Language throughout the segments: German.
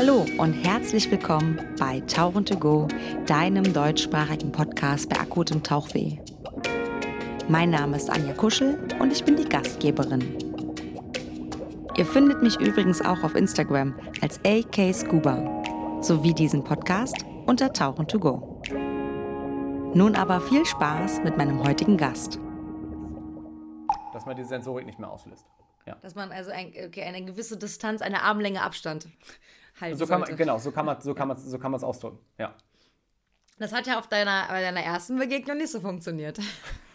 Hallo und herzlich willkommen bei Tauchen to Go, deinem deutschsprachigen Podcast bei akutem Tauchweh. Mein Name ist Anja Kuschel und ich bin die Gastgeberin. Ihr findet mich übrigens auch auf Instagram als AK Scuba sowie diesen Podcast unter Tauchen to Go. Nun aber viel Spaß mit meinem heutigen Gast. Dass man die Sensorik nicht mehr auslöst. Ja. Dass man also ein, okay, eine gewisse Distanz, eine Armlänge Abstand halten so kann man, Genau, so kann man es so kann man, so kann ausdrücken. Ja. Das hat ja auf deiner, bei deiner ersten Begegnung nicht so funktioniert.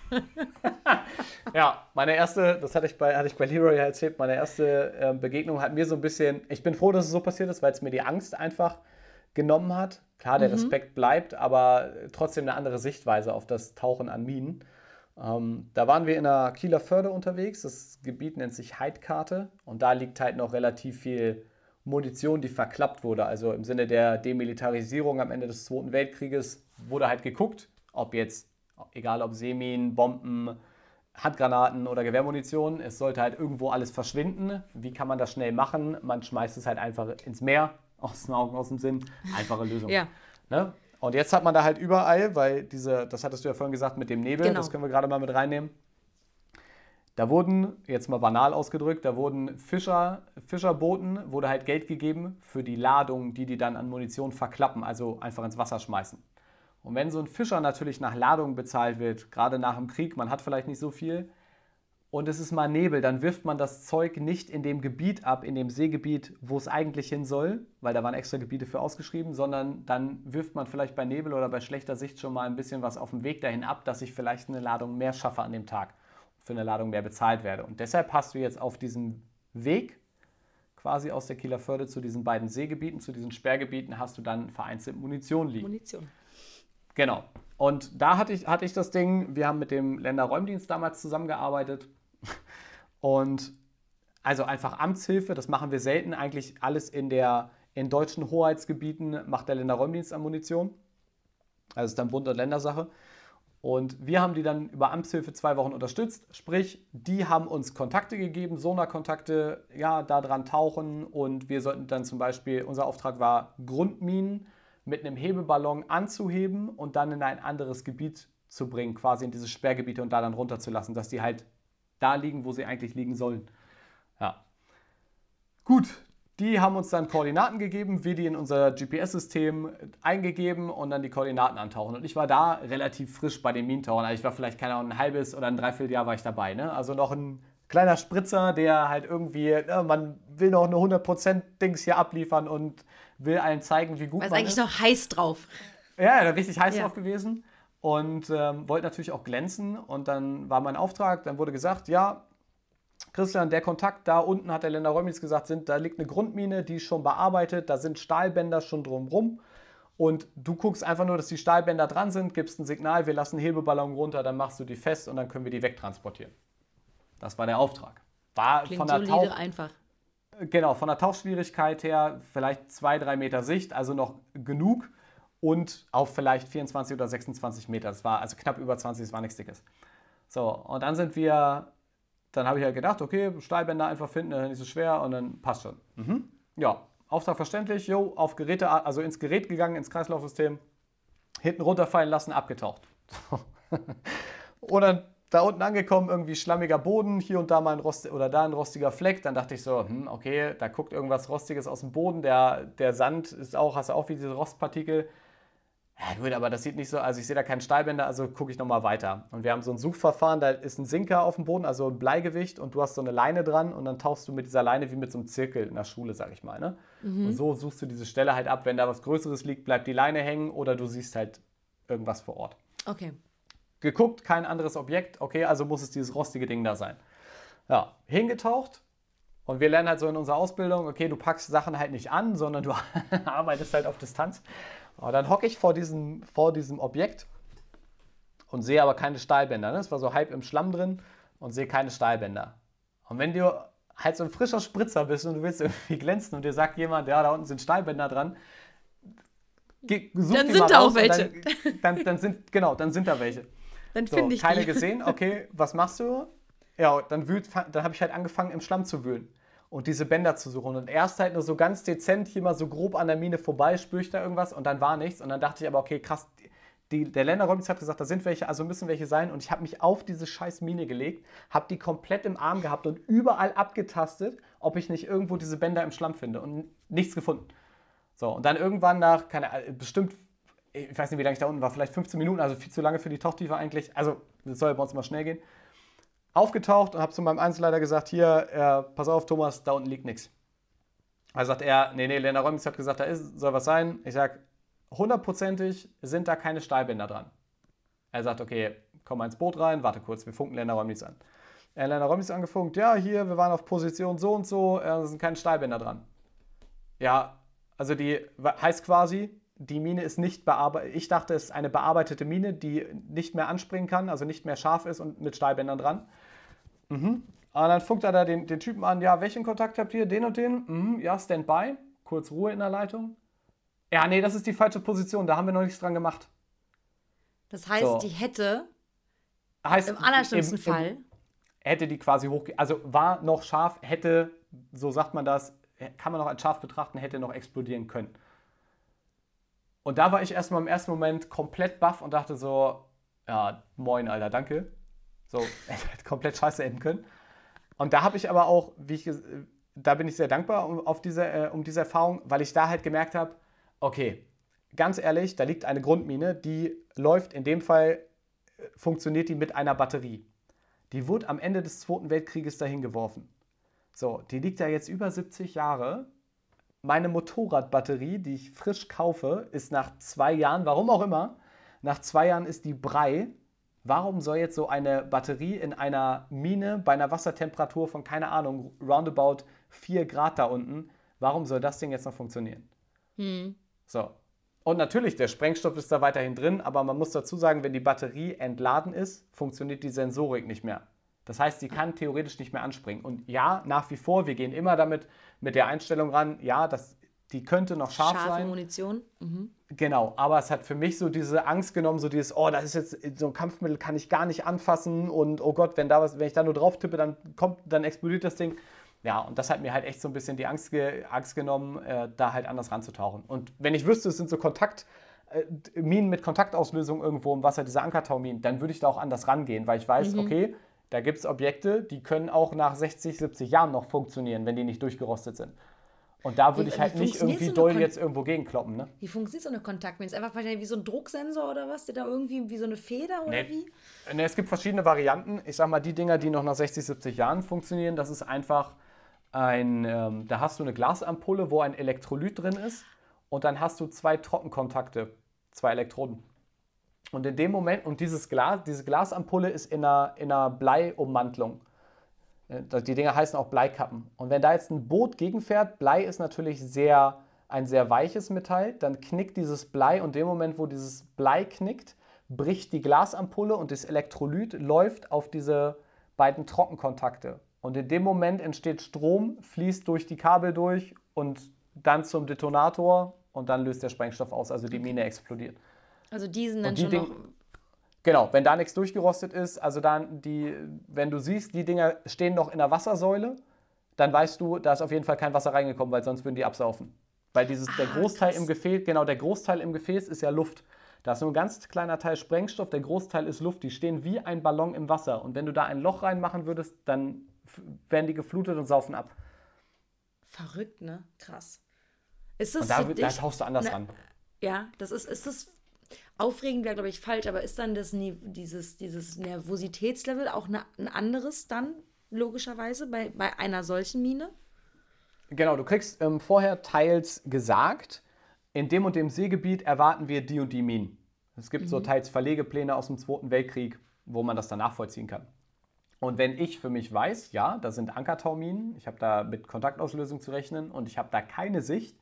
ja, meine erste, das hatte ich bei, hatte ich bei Leroy erzählt, meine erste äh, Begegnung hat mir so ein bisschen, ich bin froh, dass es so passiert ist, weil es mir die Angst einfach genommen hat. Klar, der mhm. Respekt bleibt, aber trotzdem eine andere Sichtweise auf das Tauchen an Minen. Ähm, da waren wir in der Kieler Förde unterwegs. Das Gebiet nennt sich Heidkarte und da liegt halt noch relativ viel Munition, die verklappt wurde. Also im Sinne der Demilitarisierung am Ende des Zweiten Weltkrieges wurde halt geguckt, ob jetzt, egal ob Seeminen, Bomben, Handgranaten oder Gewehrmunition, es sollte halt irgendwo alles verschwinden. Wie kann man das schnell machen? Man schmeißt es halt einfach ins Meer, aus den Augen, aus dem Sinn. Einfache Lösung. ja. Ne? Und jetzt hat man da halt überall, weil diese, das hattest du ja vorhin gesagt mit dem Nebel, genau. das können wir gerade mal mit reinnehmen. Da wurden, jetzt mal banal ausgedrückt, da wurden Fischer, Fischerbooten, wurde halt Geld gegeben für die Ladung, die die dann an Munition verklappen, also einfach ins Wasser schmeißen. Und wenn so ein Fischer natürlich nach Ladung bezahlt wird, gerade nach dem Krieg, man hat vielleicht nicht so viel, und es ist mal Nebel, dann wirft man das Zeug nicht in dem Gebiet ab, in dem Seegebiet, wo es eigentlich hin soll, weil da waren extra Gebiete für ausgeschrieben, sondern dann wirft man vielleicht bei Nebel oder bei schlechter Sicht schon mal ein bisschen was auf dem Weg dahin ab, dass ich vielleicht eine Ladung mehr schaffe an dem Tag, für eine Ladung mehr bezahlt werde. Und deshalb hast du jetzt auf diesem Weg quasi aus der Kieler Förde zu diesen beiden Seegebieten, zu diesen Sperrgebieten, hast du dann vereinzelt Munition liegen. Munition. Genau. Und da hatte ich, hatte ich das Ding, wir haben mit dem Länderräumdienst damals zusammengearbeitet und also einfach Amtshilfe, das machen wir selten. Eigentlich alles in, der, in deutschen Hoheitsgebieten macht der Länderräumdienst an Munition. Also ist dann Bund- und Ländersache. Und wir haben die dann über Amtshilfe zwei Wochen unterstützt. Sprich, die haben uns Kontakte gegeben, Sonarkontakte, ja, da dran tauchen. Und wir sollten dann zum Beispiel, unser Auftrag war, Grundminen mit einem Hebeballon anzuheben und dann in ein anderes Gebiet zu bringen, quasi in diese Sperrgebiete und da dann runterzulassen, dass die halt da liegen, wo sie eigentlich liegen sollen. Ja. Gut, die haben uns dann Koordinaten gegeben, wir die in unser GPS-System eingegeben und dann die Koordinaten antauchen. Und ich war da relativ frisch bei den Minentauchern. Also ich war vielleicht, keine Ahnung, ein halbes oder ein Dreivierteljahr war ich dabei. Ne? Also noch ein kleiner Spritzer, der halt irgendwie, ne, man will noch eine 100%-Dings hier abliefern und will allen zeigen, wie gut man ist. Eigentlich noch heiß drauf. Ja, richtig heiß ja. drauf gewesen und ähm, wollte natürlich auch glänzen. Und dann war mein Auftrag, dann wurde gesagt, ja, Christian, der Kontakt da unten, hat der Länder Räumlich gesagt, sind, da liegt eine Grundmine, die ist schon bearbeitet, da sind Stahlbänder schon drumrum. Und du guckst einfach nur, dass die Stahlbänder dran sind, gibst ein Signal, wir lassen Hebeballon runter, dann machst du die fest und dann können wir die wegtransportieren. Das war der Auftrag. War Klingt von der solide Tauch einfach. Genau, von der Tauchschwierigkeit her vielleicht zwei, drei Meter Sicht, also noch genug und auf vielleicht 24 oder 26 Meter. Das war also knapp über 20, das war nichts Dickes. So, und dann sind wir, dann habe ich halt gedacht, okay, Stahlbänder einfach finden, das ist so schwer und dann passt schon. Mhm. Ja, Auftrag verständlich, jo, auf Geräte, also ins Gerät gegangen, ins Kreislaufsystem, hinten runterfallen lassen, abgetaucht. und dann da unten angekommen, irgendwie schlammiger Boden, hier und da mal ein Rost oder da ein rostiger Fleck. Dann dachte ich so, hm, okay, da guckt irgendwas Rostiges aus dem Boden. Der, der Sand ist auch, hast du auch wie diese Rostpartikel. Ja gut, aber das sieht nicht so, also ich sehe da keinen Stahlbänder, also gucke ich nochmal weiter. Und wir haben so ein Suchverfahren, da ist ein Sinker auf dem Boden, also ein Bleigewicht und du hast so eine Leine dran und dann tauchst du mit dieser Leine wie mit so einem Zirkel in der Schule, sag ich mal. Ne? Mhm. Und so suchst du diese Stelle halt ab, wenn da was Größeres liegt, bleibt die Leine hängen oder du siehst halt irgendwas vor Ort. Okay. Geguckt, kein anderes Objekt, okay, also muss es dieses rostige Ding da sein. Ja, hingetaucht, und wir lernen halt so in unserer Ausbildung, okay, du packst Sachen halt nicht an, sondern du arbeitest halt auf Distanz. Und dann hocke ich vor diesem, vor diesem Objekt und sehe aber keine Stahlbänder. Ne? Es war so halb im Schlamm drin und sehe keine Stahlbänder. Und wenn du halt so ein frischer Spritzer bist und du willst irgendwie glänzen und dir sagt jemand, ja, da unten sind Stahlbänder dran, such dann sind da auch welche. Dann, dann, dann, sind, genau, dann sind da welche. Dann so, finde ich keine die. gesehen, okay, was machst du? Ja, dann, dann habe ich halt angefangen, im Schlamm zu wühlen. Und diese Bänder zu suchen. Und erst halt nur so ganz dezent hier mal so grob an der Mine vorbei, spüre ich da irgendwas und dann war nichts. Und dann dachte ich aber, okay, krass, die, der Länderräumnis hat gesagt, da sind welche, also müssen welche sein. Und ich habe mich auf diese scheiß Mine gelegt, habe die komplett im Arm gehabt und überall abgetastet, ob ich nicht irgendwo diese Bänder im Schlamm finde und nichts gefunden. So, und dann irgendwann nach, keine bestimmt, ich weiß nicht, wie lange ich da unten war, vielleicht 15 Minuten, also viel zu lange für die Tauchtiefe eigentlich. Also, das soll bei uns mal schnell gehen. Aufgetaucht und habe zu meinem Einzelleiter gesagt: Hier, äh, pass auf, Thomas, da unten liegt nichts. Also sagt er: Nee, nee, Lena Räumnis hat gesagt, da ist, soll was sein. Ich sage: hundertprozentig sind da keine Stahlbänder dran. Er sagt: Okay, komm mal ins Boot rein, warte kurz, wir funken Lena Räumnis an. Äh, Lena Räumnis angefunkt: Ja, hier, wir waren auf Position so und so, äh, da sind keine Stahlbänder dran. Ja, also die heißt quasi, die Mine ist nicht bearbeitet. Ich dachte, es ist eine bearbeitete Mine, die nicht mehr anspringen kann, also nicht mehr scharf ist und mit Stahlbändern dran. Mhm. Und dann funkt er da den, den, Typen an, ja, welchen Kontakt habt ihr? Den und den? Mhm. Ja, Standby. Kurz Ruhe in der Leitung. Ja, nee, das ist die falsche Position, da haben wir noch nichts dran gemacht. Das heißt, so. die hätte heißt, im allerschlimmsten im, Fall. hätte die quasi hoch, also war noch scharf, hätte, so sagt man das, kann man noch als scharf betrachten, hätte noch explodieren können. Und da war ich erstmal im ersten Moment komplett baff und dachte so, ja, moin, Alter, danke. So, komplett scheiße enden können. Und da habe ich aber auch, wie ich, da bin ich sehr dankbar um, auf diese, äh, um diese Erfahrung, weil ich da halt gemerkt habe, okay, ganz ehrlich, da liegt eine Grundmine, die läuft, in dem Fall äh, funktioniert die mit einer Batterie. Die wurde am Ende des Zweiten Weltkrieges dahin geworfen. So, die liegt ja jetzt über 70 Jahre. Meine Motorradbatterie, die ich frisch kaufe, ist nach zwei Jahren, warum auch immer, nach zwei Jahren ist die Brei. Warum soll jetzt so eine Batterie in einer Mine bei einer Wassertemperatur von, keine Ahnung, roundabout 4 Grad da unten, warum soll das Ding jetzt noch funktionieren? Hm. So. Und natürlich, der Sprengstoff ist da weiterhin drin, aber man muss dazu sagen, wenn die Batterie entladen ist, funktioniert die Sensorik nicht mehr. Das heißt, sie kann theoretisch nicht mehr anspringen. Und ja, nach wie vor, wir gehen immer damit mit der Einstellung ran, ja, das, die könnte noch scharf Scharfe sein. Munition. Mhm. Genau, aber es hat für mich so diese Angst genommen, so dieses, oh, das ist jetzt so ein Kampfmittel, kann ich gar nicht anfassen und oh Gott, wenn da was, wenn ich da nur drauf tippe, dann kommt, dann explodiert das Ding. Ja, und das hat mir halt echt so ein bisschen die Angst, Angst genommen, äh, da halt anders ranzutauchen. Und wenn ich wüsste, es sind so Kontakt, äh, Minen mit Kontaktauslösung irgendwo im Wasser, diese Ankertauminen, dann würde ich da auch anders rangehen, weil ich weiß, mhm. okay, da gibt es Objekte, die können auch nach 60, 70 Jahren noch funktionieren, wenn die nicht durchgerostet sind. Und da würde ich halt nicht irgendwie so doll jetzt irgendwo gegenkloppen. Ne? Wie funktioniert so eine Kontaktmine? Ist einfach wahrscheinlich wie so ein Drucksensor oder was? Der da irgendwie wie so eine Feder oder nee. wie? Nee, es gibt verschiedene Varianten. Ich sag mal, die Dinger, die noch nach 60, 70 Jahren funktionieren, das ist einfach ein, ähm, da hast du eine Glasampulle, wo ein Elektrolyt drin ist und dann hast du zwei Trockenkontakte, zwei Elektroden. Und in dem Moment, und dieses Glas, diese Glasampulle ist in einer, in einer Bleiummantlung. Äh, die Dinger heißen auch Bleikappen. Und wenn da jetzt ein Boot gegenfährt, Blei ist natürlich sehr, ein sehr weiches Metall, dann knickt dieses Blei und in dem Moment, wo dieses Blei knickt, bricht die Glasampulle und das Elektrolyt läuft auf diese beiden Trockenkontakte. Und in dem Moment entsteht Strom, fließt durch die Kabel durch und dann zum Detonator und dann löst der Sprengstoff aus, also die Mine explodiert. Also diesen dann die schon Ding, noch Genau, wenn da nichts durchgerostet ist, also dann die, wenn du siehst, die Dinger stehen noch in der Wassersäule, dann weißt du, da ist auf jeden Fall kein Wasser reingekommen, weil sonst würden die absaufen. Weil dieses, ah, der Großteil krass. im Gefäß, genau, der Großteil im Gefäß ist ja Luft. Da ist nur ein ganz kleiner Teil Sprengstoff, der Großteil ist Luft. Die stehen wie ein Ballon im Wasser. Und wenn du da ein Loch reinmachen würdest, dann werden die geflutet und saufen ab. Verrückt, ne? Krass. Ist das und da, da tauchst du anders ne, ran. Ja, das ist, ist das aufregend wäre, glaube ich, falsch, aber ist dann das, dieses, dieses Nervositätslevel auch eine, ein anderes dann, logischerweise, bei, bei einer solchen Mine? Genau, du kriegst ähm, vorher teils gesagt, in dem und dem Seegebiet erwarten wir die und die Minen. Es gibt mhm. so teils Verlegepläne aus dem Zweiten Weltkrieg, wo man das dann nachvollziehen kann. Und wenn ich für mich weiß, ja, da sind Ankertauminen, ich habe da mit Kontaktauslösung zu rechnen und ich habe da keine Sicht,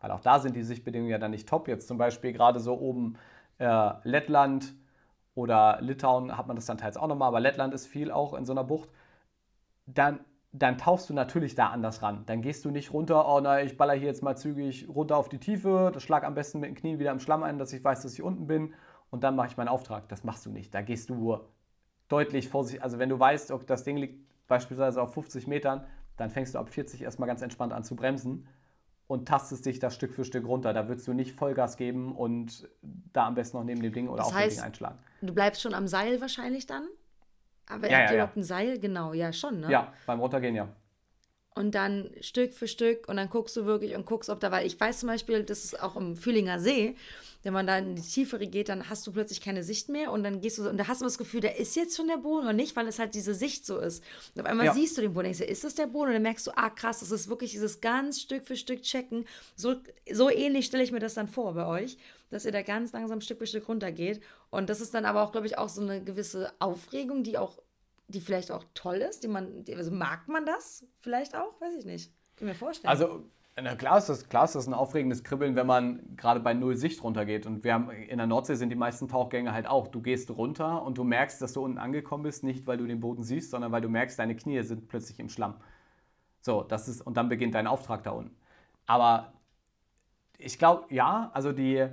weil auch da sind die Sichtbedingungen ja dann nicht top. Jetzt zum Beispiel gerade so oben äh, Lettland oder Litauen hat man das dann teils auch nochmal, aber Lettland ist viel auch in so einer Bucht. Dann, dann tauchst du natürlich da anders ran. Dann gehst du nicht runter, oh nein, ich baller hier jetzt mal zügig runter auf die Tiefe, das schlag am besten mit den Knien wieder im Schlamm ein, dass ich weiß, dass ich unten bin und dann mache ich meinen Auftrag. Das machst du nicht. Da gehst du deutlich vorsichtig. Also wenn du weißt, das Ding liegt beispielsweise auf 50 Metern, dann fängst du ab 40 erstmal ganz entspannt an zu bremsen und tastest dich da Stück für Stück runter. Da würdest du nicht Vollgas geben und da am besten noch neben dem Ding oder das auf heißt, dem Ding einschlagen. Du bleibst schon am Seil wahrscheinlich dann? Aber ja, ja, überhaupt ein Seil? Genau, ja, schon, ne? Ja, beim Runtergehen, ja. Und dann Stück für Stück und dann guckst du wirklich und guckst, ob da, weil ich weiß zum Beispiel, das ist auch im Fühlinger See, wenn man da in die Tiefere geht, dann hast du plötzlich keine Sicht mehr und dann gehst du und da hast du das Gefühl, da ist jetzt schon der Boden oder nicht, weil es halt diese Sicht so ist. Und auf einmal ja. siehst du den Boden, denkst du, ist das der Boden? Und dann merkst du, ah krass, das ist wirklich dieses ganz Stück für Stück checken. So, so ähnlich stelle ich mir das dann vor bei euch, dass ihr da ganz langsam Stück für Stück runtergeht. Und das ist dann aber auch, glaube ich, auch so eine gewisse Aufregung, die auch, die vielleicht auch toll ist, die man, also mag man das vielleicht auch, weiß ich nicht. Kann mir vorstellen. Also na klar ist, das, klar ist das ein aufregendes Kribbeln, wenn man gerade bei Null Sicht runtergeht. Und wir haben, in der Nordsee sind die meisten Tauchgänge halt auch. Du gehst runter und du merkst, dass du unten angekommen bist, nicht weil du den Boden siehst, sondern weil du merkst, deine Knie sind plötzlich im Schlamm. So, das ist, und dann beginnt dein Auftrag da unten. Aber ich glaube, ja, also die,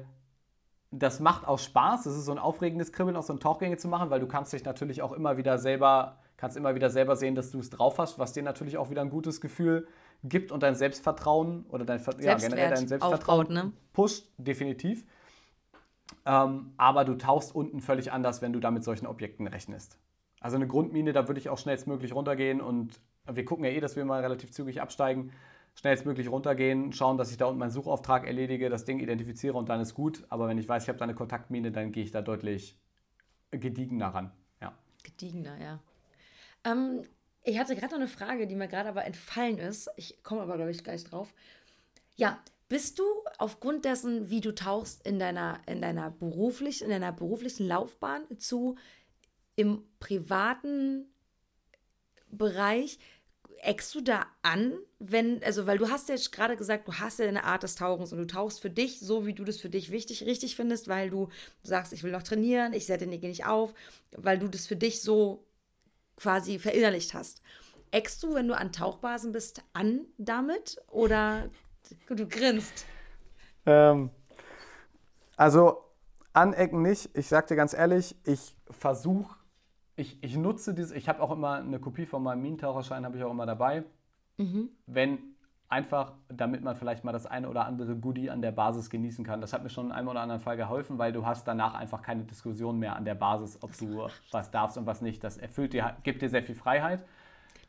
das macht auch Spaß. Es ist so ein aufregendes Kribbeln, auch so ein Tauchgänge zu machen, weil du kannst dich natürlich auch immer wieder selber, kannst immer wieder selber sehen, dass du es drauf hast, was dir natürlich auch wieder ein gutes Gefühl gibt und dein Selbstvertrauen oder dein, ja, generell dein Selbstvertrauen aufbaut, ne? pusht, definitiv. Ähm, aber du tauchst unten völlig anders, wenn du da mit solchen Objekten rechnest. Also eine Grundmine, da würde ich auch schnellstmöglich runtergehen und wir gucken ja eh, dass wir mal relativ zügig absteigen, schnellstmöglich runtergehen, schauen, dass ich da unten meinen Suchauftrag erledige, das Ding identifiziere und dann ist gut. Aber wenn ich weiß, ich habe da eine Kontaktmine, dann gehe ich da deutlich gediegener ran. Ja. Gediegener, ja. Ähm, ich hatte gerade noch eine Frage, die mir gerade aber entfallen ist. Ich komme aber, glaube ich, gleich drauf. Ja, bist du aufgrund dessen, wie du tauchst in deiner, in deiner, beruflich, in deiner beruflichen Laufbahn zu im privaten Bereich, eckst du da an, wenn, also weil du hast ja gerade gesagt, du hast ja eine Art des Tauchens und du tauchst für dich so, wie du das für dich wichtig, richtig findest, weil du sagst, ich will noch trainieren, ich setze den nicht auf, weil du das für dich so quasi verinnerlicht hast. Eckst du, wenn du an Tauchbasen bist, an damit oder du grinst? Ähm, also anecken nicht. Ich sag dir ganz ehrlich, ich versuche, ich, ich nutze dieses, ich habe auch immer eine Kopie von meinem Minentaucherschein, habe ich auch immer dabei. Mhm. Wenn einfach, damit man vielleicht mal das eine oder andere Goodie an der Basis genießen kann. Das hat mir schon in einem oder anderen Fall geholfen, weil du hast danach einfach keine Diskussion mehr an der Basis, ob du was darfst und was nicht. Das erfüllt dir, gibt dir sehr viel Freiheit.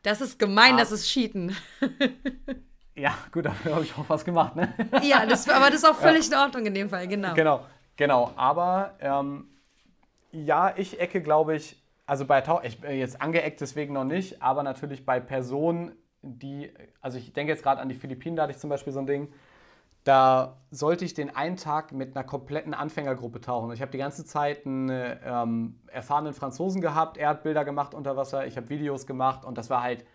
Das ist gemein, aber, das ist Cheaten. ja, gut, dafür habe ich auch was gemacht, ne? ja, das, aber das ist auch völlig ja. in Ordnung in dem Fall, genau. Genau, genau. Aber ähm, ja, ich ecke, glaube ich, also bei ich bin jetzt angeeckt deswegen noch nicht, aber natürlich bei Personen, die, also ich denke jetzt gerade an die Philippinen, da hatte ich zum Beispiel so ein Ding, da sollte ich den einen Tag mit einer kompletten Anfängergruppe tauchen. Ich habe die ganze Zeit einen ähm, erfahrenen Franzosen gehabt, er hat Bilder gemacht unter Wasser, ich habe Videos gemacht und das war halt,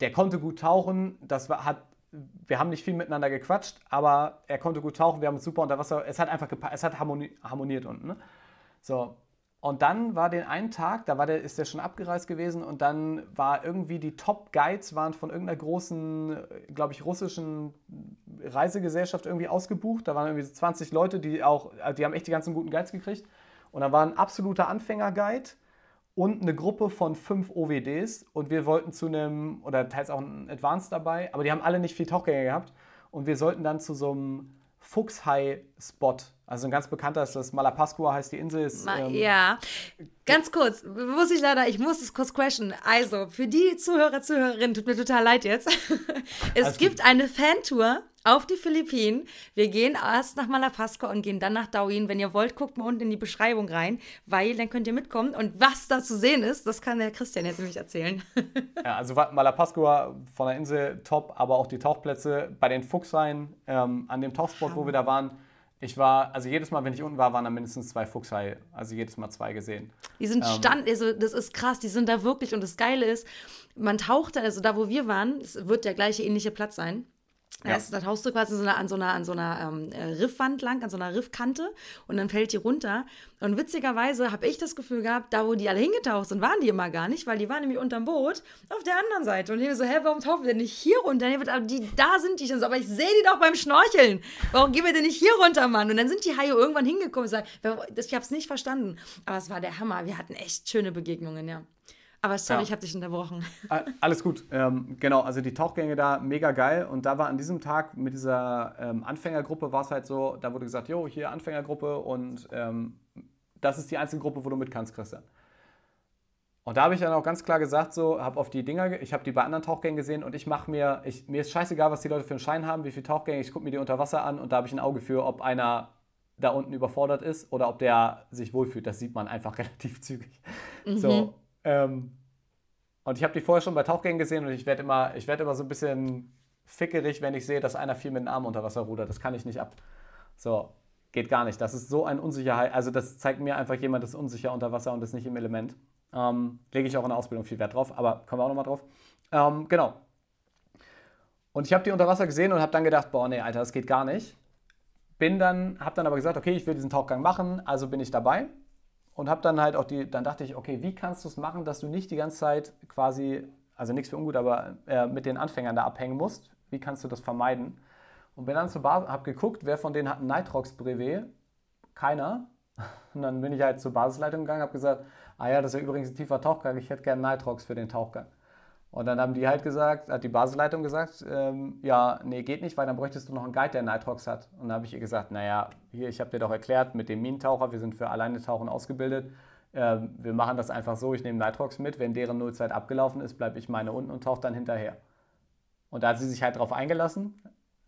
der konnte gut tauchen, das war, hat, wir haben nicht viel miteinander gequatscht, aber er konnte gut tauchen, wir haben uns super unter Wasser, es hat einfach es hat harmoniert unten. Ne? So, und dann war den einen Tag, da war der, ist der schon abgereist gewesen und dann war irgendwie die Top-Guides waren von irgendeiner großen, glaube ich, russischen Reisegesellschaft irgendwie ausgebucht. Da waren irgendwie 20 Leute, die auch, die haben echt die ganzen guten Guides gekriegt. Und da war ein absoluter Anfänger-Guide und eine Gruppe von fünf OWDs und wir wollten zu einem, oder teils auch ein Advanced dabei, aber die haben alle nicht viel Tauchgänge gehabt und wir sollten dann zu so einem Fuchshai-Spot. Also ein ganz bekannter ist das Malapascua, heißt die Insel. Ist, ähm, ja, ganz kurz, muss ich leider, ich muss es kurz crashen. Also, für die Zuhörer, Zuhörerinnen, tut mir total leid jetzt. es Alles gibt gut. eine Fantour auf die Philippinen. Wir gehen erst nach Malapascua und gehen dann nach Darwin. Wenn ihr wollt, guckt mal unten in die Beschreibung rein, weil dann könnt ihr mitkommen. Und was da zu sehen ist, das kann der Christian jetzt nämlich erzählen. ja, also Malapascua von der Insel top, aber auch die Tauchplätze bei den Fuchshaien ähm, an dem Tauchspot, wo wir da waren. Ich war, also jedes Mal, wenn ich unten war, waren da mindestens zwei Fuchshaie. Also jedes Mal zwei gesehen. Die sind ähm, stand, also das ist krass, die sind da wirklich. Und das Geile ist, man taucht da, also da, wo wir waren, es wird der gleiche ähnliche Platz sein ja. Heißt, da tauchst du quasi so eine, an so einer, an so einer ähm, äh, Riffwand lang, an so einer Riffkante und dann fällt die runter. Und witzigerweise habe ich das Gefühl gehabt, da wo die alle hingetaucht sind, waren die immer gar nicht, weil die waren nämlich unterm Boot auf der anderen Seite. Und ich so, hä, warum tauchen wir denn nicht hier runter? Die, da sind die schon so, aber ich sehe die doch beim Schnorcheln. Warum gehen wir denn nicht hier runter, Mann? Und dann sind die Haie irgendwann hingekommen und sagen, ich habe es nicht verstanden. Aber es war der Hammer. Wir hatten echt schöne Begegnungen, ja. Aber sorry, ja. ich habe dich unterbrochen. Alles gut. Ähm, genau, also die Tauchgänge da mega geil. Und da war an diesem Tag mit dieser ähm, Anfängergruppe, war es halt so, da wurde gesagt, jo, hier Anfängergruppe und ähm, das ist die einzige Gruppe, wo du mit kannst, Christian. Und da habe ich dann auch ganz klar gesagt, so, habe auf die Dinger, ich habe die bei anderen Tauchgängen gesehen und ich mache mir, ich, mir ist scheißegal, was die Leute für einen Schein haben, wie viele Tauchgänge, ich gucke mir die unter Wasser an und da habe ich ein Auge für, ob einer da unten überfordert ist oder ob der sich wohlfühlt. Das sieht man einfach relativ zügig. Mhm. So, ähm, und ich habe die vorher schon bei Tauchgängen gesehen und ich werde immer, werd immer so ein bisschen fickerig, wenn ich sehe, dass einer viel mit dem Arm unter Wasser rudert. Das kann ich nicht ab. So, geht gar nicht. Das ist so ein Unsicherheit. Also, das zeigt mir einfach, jemand ist unsicher unter Wasser und ist nicht im Element. Ähm, lege ich auch in der Ausbildung viel Wert drauf, aber kommen wir auch nochmal drauf. Ähm, genau. Und ich habe die unter Wasser gesehen und habe dann gedacht, boah, nee, Alter, das geht gar nicht. Bin dann, habe dann aber gesagt, okay, ich will diesen Tauchgang machen, also bin ich dabei. Und habe dann halt auch die, dann dachte ich, okay, wie kannst du es machen, dass du nicht die ganze Zeit quasi, also nichts für ungut, aber äh, mit den Anfängern da abhängen musst? Wie kannst du das vermeiden? Und bin dann zur Basis, habe geguckt, wer von denen hat ein Nitrox-Brevet? Keiner. Und dann bin ich halt zur Basisleitung gegangen, habe gesagt, ah ja, das ist ja übrigens ein tiefer Tauchgang, ich hätte gerne Nitrox für den Tauchgang. Und dann haben die halt gesagt, hat die Basisleitung gesagt, ähm, ja, nee, geht nicht, weil dann bräuchtest du noch einen Guide, der Nitrox hat. Und dann habe ich ihr gesagt, naja, hier, ich habe dir doch erklärt, mit dem Minentaucher, wir sind für alleine Tauchen ausgebildet. Ähm, wir machen das einfach so, ich nehme Nitrox mit, wenn deren Nullzeit abgelaufen ist, bleibe ich meine unten und tauche dann hinterher. Und da hat sie sich halt drauf eingelassen.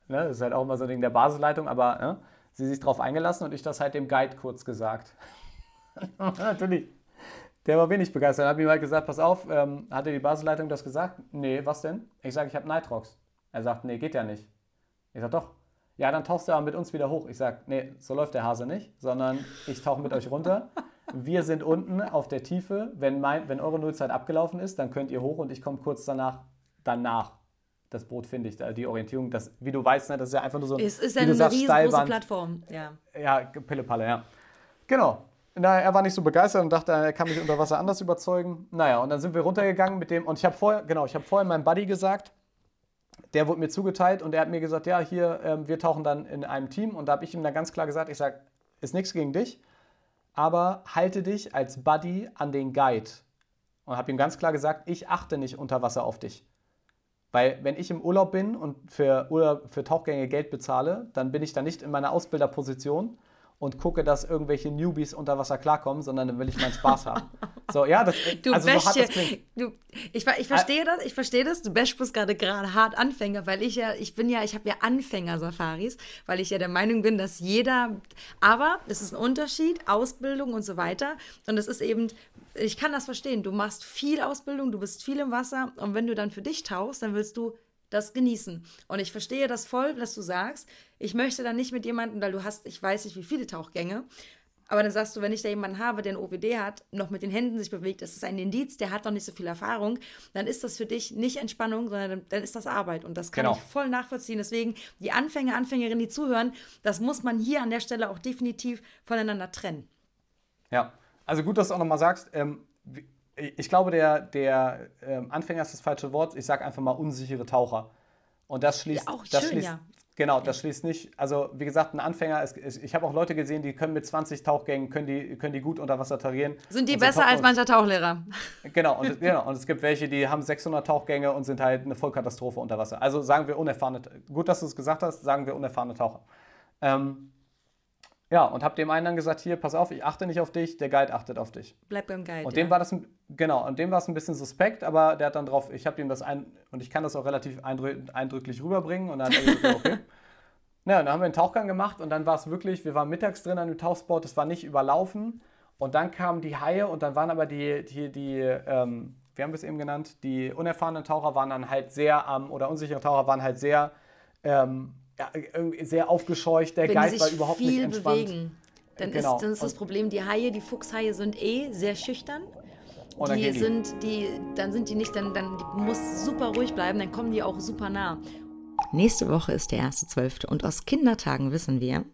Ne? Das ist halt auch immer so ein Ding der Basisleitung, aber ne? sie sich drauf eingelassen und ich das halt dem Guide kurz gesagt. Natürlich der war wenig begeistert. Dann habe ich ihm halt gesagt, pass auf, ähm, hat dir die Basisleitung das gesagt? Nee, was denn? Ich sage, ich habe Nitrox. Er sagt, nee, geht ja nicht. Ich sage, doch. Ja, dann tauchst du aber mit uns wieder hoch. Ich sage, nee, so läuft der Hase nicht, sondern ich tauche mit euch runter. Wir sind unten auf der Tiefe. Wenn, mein, wenn eure Nullzeit abgelaufen ist, dann könnt ihr hoch und ich komme kurz danach, danach. Das Boot finde ich, die Orientierung, das, wie du weißt, ne, das ist ja einfach nur so. Es ist eine sagst, riesengroße Plattform, ja. Ja, Pillepalle, ja. Genau. Na, er war nicht so begeistert und dachte, er kann mich unter Wasser anders überzeugen. Naja, und dann sind wir runtergegangen mit dem, und ich habe vorher, genau, ich habe vorher meinem Buddy gesagt, der wurde mir zugeteilt und er hat mir gesagt, ja, hier, ähm, wir tauchen dann in einem Team. Und da habe ich ihm dann ganz klar gesagt, ich sage, ist nichts gegen dich, aber halte dich als Buddy an den Guide. Und habe ihm ganz klar gesagt, ich achte nicht unter Wasser auf dich. Weil wenn ich im Urlaub bin und für, Urlaub, für Tauchgänge Geld bezahle, dann bin ich da nicht in meiner Ausbilderposition und gucke, dass irgendwelche Newbies unter Wasser klarkommen, sondern dann will ich meinen Spaß haben. So, ja, das, du also so hart das klingt. Du, ich, ich verstehe das, ich verstehe das. Du bashst gerade gerade hart Anfänger, weil ich ja, ich bin ja, ich habe ja Anfänger-Safaris, weil ich ja der Meinung bin, dass jeder, aber es ist ein Unterschied, Ausbildung und so weiter. Und es ist eben, ich kann das verstehen. Du machst viel Ausbildung, du bist viel im Wasser und wenn du dann für dich tauchst, dann willst du das genießen. Und ich verstehe das voll, dass du sagst, ich möchte dann nicht mit jemandem, weil du hast, ich weiß nicht, wie viele Tauchgänge, aber dann sagst du, wenn ich da jemanden habe, der ein OWD hat, noch mit den Händen sich bewegt, das ist ein Indiz, der hat noch nicht so viel Erfahrung, dann ist das für dich nicht Entspannung, sondern dann ist das Arbeit. Und das kann genau. ich voll nachvollziehen. Deswegen, die Anfänger, Anfängerinnen, die zuhören, das muss man hier an der Stelle auch definitiv voneinander trennen. Ja, also gut, dass du auch nochmal sagst, ähm, ich glaube, der, der ähm, Anfänger ist das falsche Wort. Ich sage einfach mal unsichere Taucher. Und das schließt, ja, auch das schön, schließt ja. Genau, das schließt nicht, also wie gesagt, ein Anfänger, ist, ich habe auch Leute gesehen, die können mit 20 Tauchgängen, können die, können die gut unter Wasser tarieren. Sind die besser als mancher Tauchlehrer? Genau und, genau, und es gibt welche, die haben 600 Tauchgänge und sind halt eine Vollkatastrophe unter Wasser. Also sagen wir unerfahrene, gut, dass du es gesagt hast, sagen wir unerfahrene Taucher. Ähm, ja, und habe dem einen dann gesagt, hier, pass auf, ich achte nicht auf dich, der Guide achtet auf dich. Bleib beim Guide. Und dem ja. war das, genau, und dem war es ein bisschen suspekt, aber der hat dann drauf, ich habe ihm das ein, und ich kann das auch relativ eindrücklich rüberbringen und dann hat er gesagt, okay. Naja, dann haben wir einen Tauchgang gemacht und dann war es wirklich, wir waren mittags drin an dem Tauchsport, es war nicht überlaufen und dann kamen die Haie und dann waren aber die, die, die ähm, wie haben wir es eben genannt, die unerfahrenen Taucher waren dann halt sehr, ähm, oder unsichere Taucher waren halt sehr, ähm, ja, sehr aufgescheucht, der Wenn Geist war überhaupt nicht entspannt. Bewegen, dann, genau. ist, dann ist das Problem, die Haie, die Fuchshaie sind eh sehr schüchtern. Und die sind, die, dann sind die nicht, dann, dann die muss super ruhig bleiben, dann kommen die auch super nah. Nächste Woche ist der 1.12. und aus Kindertagen wissen wir,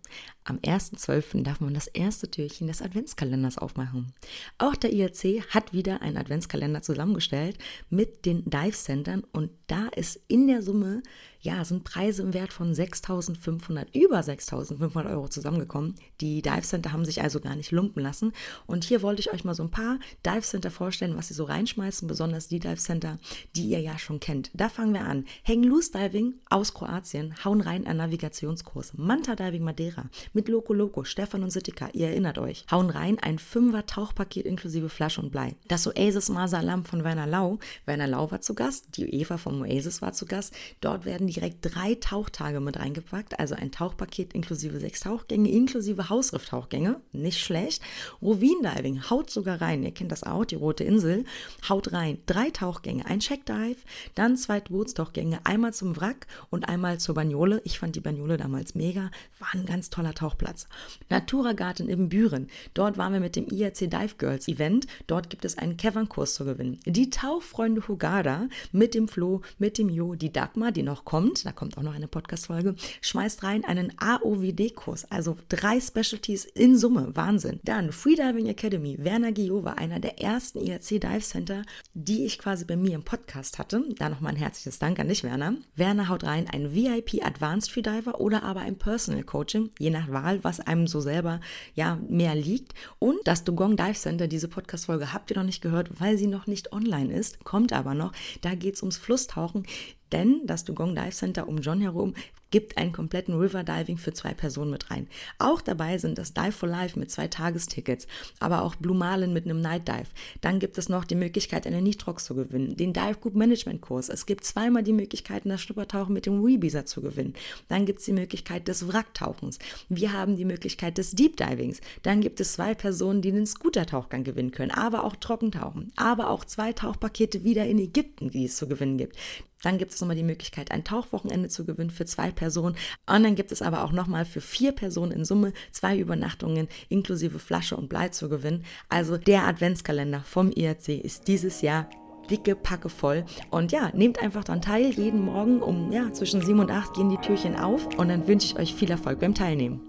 Am 1.12. darf man das erste Türchen des Adventskalenders aufmachen. Auch der IRC hat wieder einen Adventskalender zusammengestellt mit den Dive Centern und da ist in der Summe ja, sind Preise im Wert von 6.500, über 6.500 Euro zusammengekommen. Die Dive Center haben sich also gar nicht lumpen lassen. Und hier wollte ich euch mal so ein paar Dive Center vorstellen, was sie so reinschmeißen, besonders die Dive Center, die ihr ja schon kennt. Da fangen wir an. Hang Loose Diving aus Kroatien, hauen rein ein Navigationskurs. Manta Diving Madeira mit Loco Loco, Stefan und Sitika, ihr erinnert euch. Hauen rein ein Fünfer Tauchpaket inklusive Flasche und Blei. Das Oasis Masalam von Werner Lau. Werner Lau war zu Gast, die Eva vom Oasis war zu Gast. Dort werden direkt drei Tauchtage mit reingepackt, also ein Tauchpaket inklusive sechs Tauchgänge, inklusive Hausrifftauchgänge, nicht schlecht. Rovin Diving haut sogar rein, ihr kennt das auch, die Rote Insel, haut rein, drei Tauchgänge, ein Checkdive, dann zwei Bootstauchgänge, einmal zum Wrack und einmal zur Bagnole. Ich fand die Bagnole damals mega, war ein ganz toller Tauchplatz. Natura Garten in Büren, dort waren wir mit dem IRC Dive Girls Event, dort gibt es einen Kevin-Kurs zu gewinnen. Die Tauchfreunde Hugada mit dem Flo, mit dem Jo, die Dagmar, die noch kommt, da kommt auch noch eine Podcast-Folge, schmeißt rein einen AOWD-Kurs, also drei Specialties in Summe. Wahnsinn. Dann Freediving Academy, Werner Giova, einer der ersten IRC Dive Center, die ich quasi bei mir im Podcast hatte. Da nochmal ein herzliches Dank an dich, Werner. Werner haut rein ein VIP Advanced Freediver oder aber ein Personal Coaching, je nach Wahl, was einem so selber ja mehr liegt. Und das Dugong Dive Center, diese Podcast-Folge habt ihr noch nicht gehört, weil sie noch nicht online ist, kommt aber noch. Da geht es ums Flusstauchen denn das Dugong Dive Center um John herum gibt einen kompletten River Diving für zwei Personen mit rein. Auch dabei sind das Dive for Life mit zwei Tagestickets, aber auch Blue Marlin mit einem Night Dive. Dann gibt es noch die Möglichkeit, eine Nitrox zu gewinnen, den Dive Group Management Kurs. Es gibt zweimal die Möglichkeit, das Schnuppertauchen mit dem Weebeezer zu gewinnen. Dann gibt es die Möglichkeit des Wracktauchens. Wir haben die Möglichkeit des Deep Divings. Dann gibt es zwei Personen, die den Scooter-Tauchgang gewinnen können, aber auch Trockentauchen, aber auch zwei Tauchpakete wieder in Ägypten, die es zu gewinnen gibt. Dann gibt es nochmal die Möglichkeit, ein Tauchwochenende zu gewinnen für zwei Personen. Und dann gibt es aber auch nochmal für vier Personen in Summe zwei Übernachtungen inklusive Flasche und Blei zu gewinnen. Also der Adventskalender vom IRC ist dieses Jahr dicke Packe voll. Und ja, nehmt einfach dann teil. Jeden Morgen um ja, zwischen sieben und acht gehen die Türchen auf. Und dann wünsche ich euch viel Erfolg beim Teilnehmen.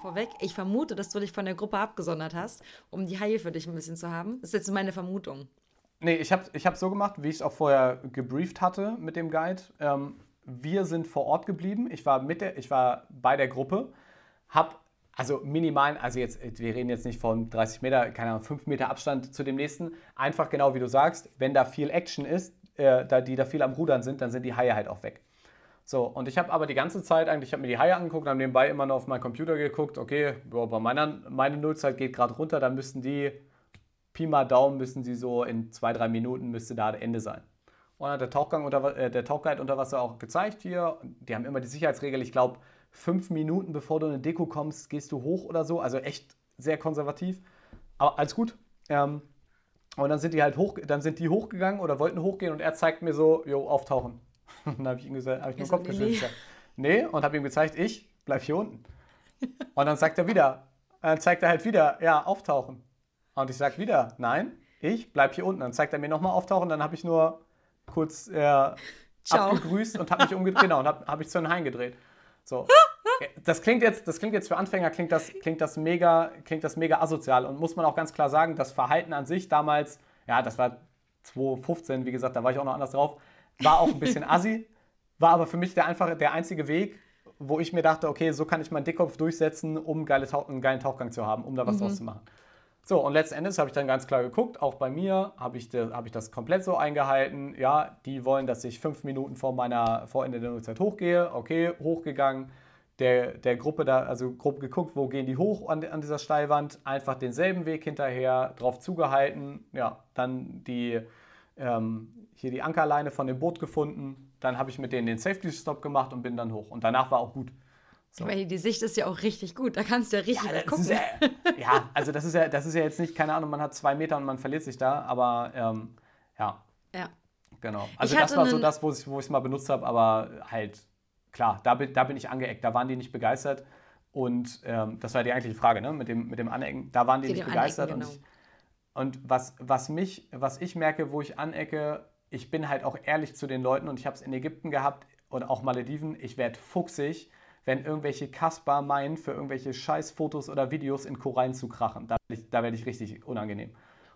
Vorweg, ich vermute, dass du dich von der Gruppe abgesondert hast, um die Haie für dich ein bisschen zu haben. Das ist jetzt meine Vermutung. Nee, ich habe ich so gemacht, wie ich es auch vorher gebrieft hatte mit dem Guide. Ähm, wir sind vor Ort geblieben. Ich war, mit der, ich war bei der Gruppe, habe also minimal, also jetzt, wir reden jetzt nicht von 30 Meter, keine Ahnung, 5 Meter Abstand zu dem nächsten. Einfach genau wie du sagst, wenn da viel Action ist, äh, da, die da viel am Rudern sind, dann sind die Haie halt auch weg. So, und ich habe aber die ganze Zeit eigentlich, ich habe mir die Haie angeguckt, habe nebenbei immer noch auf meinen Computer geguckt, okay, boah, bei meiner, meine Nullzeit geht gerade runter, dann müssten die Pi mal Daumen müssen sie so in zwei, drei Minuten müsste da Ende sein. Und hat der Tauchgang unter, äh, der Tauchguide unter Wasser auch gezeigt hier. Die haben immer die Sicherheitsregel, ich glaube, fünf Minuten bevor du in eine Deko kommst, gehst du hoch oder so. Also echt sehr konservativ. Aber alles gut. Ähm, und dann sind die halt hoch, dann sind die hochgegangen oder wollten hochgehen und er zeigt mir so, jo, auftauchen. Und dann habe ich ihm gesagt, habe ich nur Kopf geschüttelt. Nee, und habe ihm gezeigt, ich bleib hier unten. Und dann sagt er wieder, dann zeigt er halt wieder, ja, auftauchen. Und ich sage wieder, nein, ich bleibe hier unten. Dann zeigt er mir nochmal auftauchen, dann habe ich nur kurz äh, abgegrüßt und habe mich umgedreht genau, und habe hab ich zu den Haien gedreht. So. Das klingt jetzt, das klingt jetzt für Anfänger klingt das, klingt das mega, klingt das mega asozial und muss man auch ganz klar sagen, das Verhalten an sich damals, ja, das war 2015, wie gesagt, da war ich auch noch anders drauf, war auch ein bisschen assi, war aber für mich der einfache, der einzige Weg, wo ich mir dachte, okay, so kann ich meinen Dickkopf durchsetzen, um geile einen geilen Tauchgang zu haben, um da was mhm. draus zu machen. So, und letzten Endes habe ich dann ganz klar geguckt, auch bei mir habe ich, hab ich das komplett so eingehalten. Ja, die wollen, dass ich fünf Minuten vor meiner vor Ende der Nutzung hochgehe. Okay, hochgegangen. Der, der Gruppe da, also grob geguckt, wo gehen die hoch an, an dieser Steilwand, einfach denselben Weg hinterher, drauf zugehalten, ja, dann die, ähm, hier die Ankerleine von dem Boot gefunden, dann habe ich mit denen den Safety Stop gemacht und bin dann hoch. Und danach war auch gut. So. Ich meine, die Sicht ist ja auch richtig gut. Da kannst du ja richtig ja, gucken. Ja, ja, also das ist ja, das ist ja jetzt nicht, keine Ahnung, man hat zwei Meter und man verliert sich da, aber ähm, ja. Ja. Genau. Also das war so das, wo ich es mal benutzt habe, aber halt, klar, da, da bin ich angeeckt. Da waren die nicht begeistert. Und ähm, das war die eigentliche Frage, ne? Mit dem, mit dem Anecken. Da waren die Für nicht begeistert. Anecken, genau. Und, ich, und was, was, mich, was ich merke, wo ich anecke, ich bin halt auch ehrlich zu den Leuten und ich habe es in Ägypten gehabt und auch Malediven, ich werde fuchsig wenn irgendwelche Kasper meinen, für irgendwelche Scheißfotos oder Videos in Korallen zu krachen. Da, da werde ich richtig unangenehm.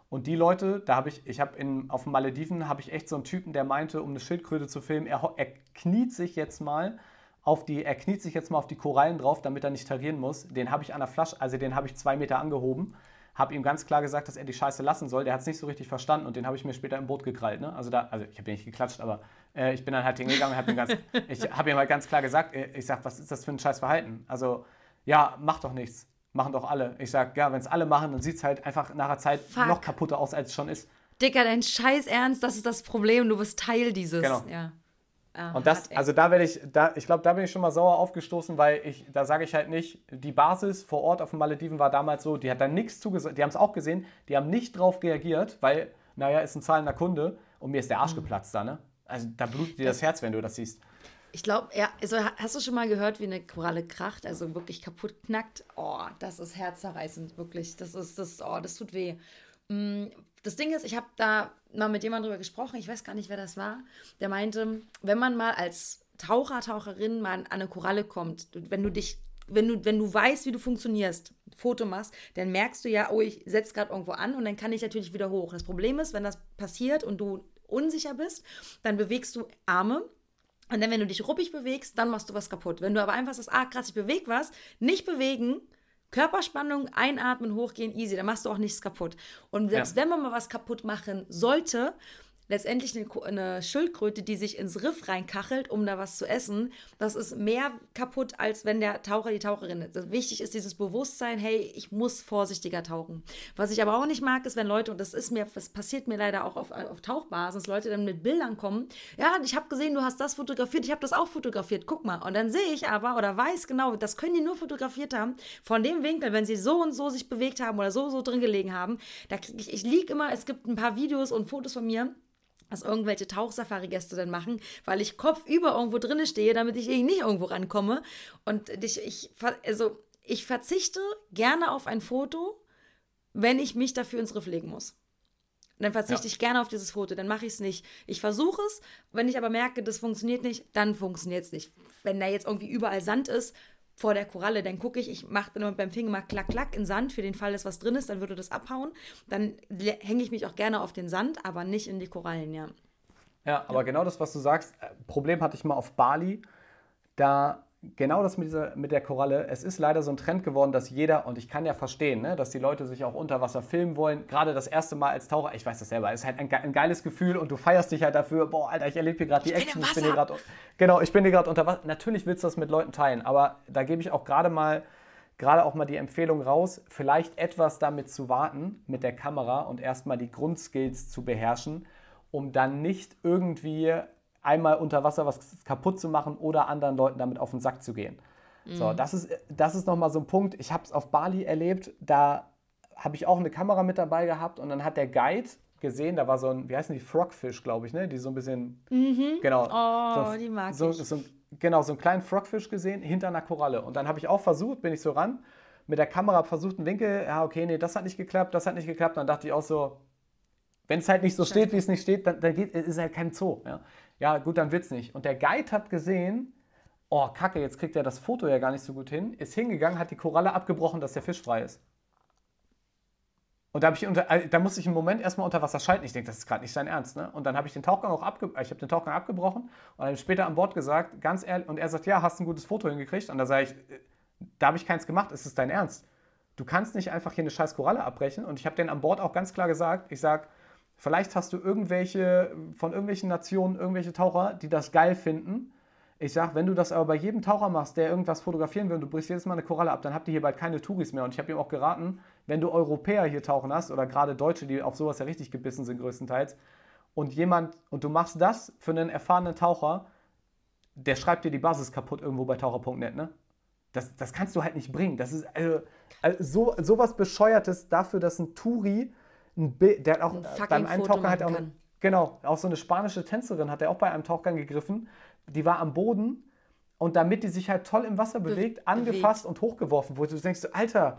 Und die Leute, da habe ich, ich habe auf den Malediven, habe ich echt so einen Typen, der meinte, um eine Schildkröte zu filmen, er, er kniet sich jetzt mal auf die, er kniet sich jetzt mal auf die Korallen drauf, damit er nicht tarieren muss. Den habe ich an der Flasche, also den habe ich zwei Meter angehoben habe ihm ganz klar gesagt, dass er die Scheiße lassen soll. Der hat es nicht so richtig verstanden und den habe ich mir später im Boot gekrallt. Ne? Also, da, also ich habe ihn nicht geklatscht, aber äh, ich bin dann halt hingegangen und habe ihm, ganz, ich hab ihm halt ganz klar gesagt, äh, ich sage, was ist das für ein Scheißverhalten? Also, ja, mach doch nichts. Machen doch alle. Ich sage, ja, wenn es alle machen, dann sieht es halt einfach nach der Zeit Fuck. noch kaputter aus, als es schon ist. Dicker, dein Scheiß Ernst, das ist das Problem. Du bist Teil dieses. Genau. Ja. Und das, also da werde ich, da, ich glaube, da bin ich schon mal sauer aufgestoßen, weil ich, da sage ich halt nicht, die Basis vor Ort auf den Malediven war damals so, die hat da nichts zugesagt, die haben es auch gesehen, die haben nicht drauf reagiert, weil, naja, ist ein zahlender Kunde und mir ist der Arsch mhm. geplatzt da, ne? Also da blutet dir das, das Herz, wenn du das siehst. Ich glaube, ja, also hast du schon mal gehört, wie eine Koralle kracht, also wirklich kaputt knackt? Oh, das ist herzzerreißend, wirklich. Das ist, das, oh, das tut weh. Das Ding ist, ich habe da mal mit jemandem drüber gesprochen, ich weiß gar nicht, wer das war, der meinte, wenn man mal als Taucher, Taucherin mal an eine Koralle kommt, wenn du dich, wenn du, wenn du weißt, wie du funktionierst, Foto machst, dann merkst du ja, oh, ich setze gerade irgendwo an und dann kann ich natürlich wieder hoch. Das Problem ist, wenn das passiert und du unsicher bist, dann bewegst du Arme und dann, wenn du dich ruppig bewegst, dann machst du was kaputt. Wenn du aber einfach sagst, ah, krass, ich bewege was, nicht bewegen, Körperspannung, einatmen, hochgehen, easy, da machst du auch nichts kaputt. Und selbst ja. wenn man mal was kaputt machen sollte, letztendlich eine, eine, Schildkröte, die sich ins Riff reinkachelt, um da was zu essen, das ist mehr kaputt, als wenn der Taucher die Taucherin ist. Wichtig ist dieses Bewusstsein, hey, ich muss vorsichtiger tauchen. Was ich aber auch nicht mag, ist, wenn Leute, und das ist mir, das passiert mir leider auch auf, auf Tauchbasis, Leute dann mit Bildern kommen, ja, ich habe gesehen, du hast das fotografiert, ich habe das auch fotografiert, guck mal. Und dann sehe ich aber oder weiß genau, das können die nur fotografiert haben, von dem Winkel, wenn sie so und so sich bewegt haben oder so, so drin gelegen haben, da kriege ich, ich liege immer, es gibt ein paar Videos und Fotos von mir, was irgendwelche Tauchsafari-Gäste dann machen, weil ich kopfüber irgendwo drinne stehe, damit ich nicht irgendwo rankomme. Und ich, ich, also ich verzichte gerne auf ein Foto, wenn ich mich dafür ins Riff legen muss. dann verzichte ja. ich gerne auf dieses Foto, dann mache ich es nicht. Ich versuche es, wenn ich aber merke, das funktioniert nicht, dann funktioniert es nicht. Wenn da jetzt irgendwie überall Sand ist, vor der Koralle, dann gucke ich, ich mache dann beim Finger mal klack, klack in Sand, für den Fall, dass was drin ist, dann würde das abhauen. Dann hänge ich mich auch gerne auf den Sand, aber nicht in die Korallen, ja. Ja, aber ja. genau das, was du sagst, äh, Problem hatte ich mal auf Bali. Da genau das mit, dieser, mit der Koralle. Es ist leider so ein Trend geworden, dass jeder, und ich kann ja verstehen, ne, dass die Leute sich auch unter Wasser filmen wollen. Gerade das erste Mal als Taucher, ich weiß das selber, ist halt ein, ein geiles Gefühl und du feierst dich halt dafür, boah, Alter, ich erlebe hier gerade die Action. Ich bin hier grad, genau, ich bin hier gerade unter Wasser. Natürlich willst du das mit Leuten teilen, aber da gebe ich auch gerade mal, gerade auch mal die Empfehlung raus, vielleicht etwas damit zu warten mit der Kamera und erstmal die Grundskills zu beherrschen, um dann nicht irgendwie einmal unter Wasser was kaputt zu machen oder anderen Leuten damit auf den Sack zu gehen. Mhm. So, das ist, das ist nochmal so ein Punkt. Ich habe es auf Bali erlebt, da habe ich auch eine Kamera mit dabei gehabt und dann hat der Guide gesehen, da war so ein, wie heißen die, Frogfish, glaube ich, ne? Die so ein bisschen, mhm. genau. Oh, so, die mag so, ich. So, genau, so einen kleinen Frogfish gesehen hinter einer Koralle. Und dann habe ich auch versucht, bin ich so ran, mit der Kamera versucht einen Winkel, ja, okay, nee, das hat nicht geklappt, das hat nicht geklappt. Dann dachte ich auch so, wenn es halt nicht so steht, wie es nicht steht, dann, dann geht, ist halt kein Zoo. Ja? Ja, gut, dann wird's nicht. Und der Guide hat gesehen, oh, kacke, jetzt kriegt er das Foto ja gar nicht so gut hin, ist hingegangen, hat die Koralle abgebrochen, dass der Fisch frei ist. Und da, ich unter, äh, da musste ich einen Moment erstmal unter Wasser schalten. Ich denke, das ist gerade nicht sein Ernst. Ne? Und dann habe ich den Tauchgang auch abge ich habe den Tauchgang abgebrochen und dann später an Bord gesagt, ganz ehrlich, und er sagt, ja, hast ein gutes Foto hingekriegt. Und da sage ich, äh, da habe ich keins gemacht, ist es dein Ernst? Du kannst nicht einfach hier eine scheiß Koralle abbrechen. Und ich habe den an Bord auch ganz klar gesagt, ich sage, Vielleicht hast du irgendwelche von irgendwelchen Nationen, irgendwelche Taucher, die das geil finden. Ich sag, wenn du das aber bei jedem Taucher machst, der irgendwas fotografieren will und du brichst jedes Mal eine Koralle ab, dann habt ihr hier bald keine Touris mehr. Und ich habe ihm auch geraten, wenn du Europäer hier tauchen hast oder gerade Deutsche, die auf sowas ja richtig gebissen sind größtenteils, und jemand, und du machst das für einen erfahrenen Taucher, der schreibt dir die Basis kaputt irgendwo bei taucher.net, ne? Das, das kannst du halt nicht bringen. Das ist also, also so, sowas Bescheuertes dafür, dass ein Touri ein Bild, der hat auch ein beim einen Tauchgang hat auch genau, auch so eine spanische Tänzerin hat er auch bei einem Tauchgang gegriffen. Die war am Boden und damit die sich halt toll im Wasser bewegt, Be angefasst bewegt. und hochgeworfen wurde. Du denkst, Alter,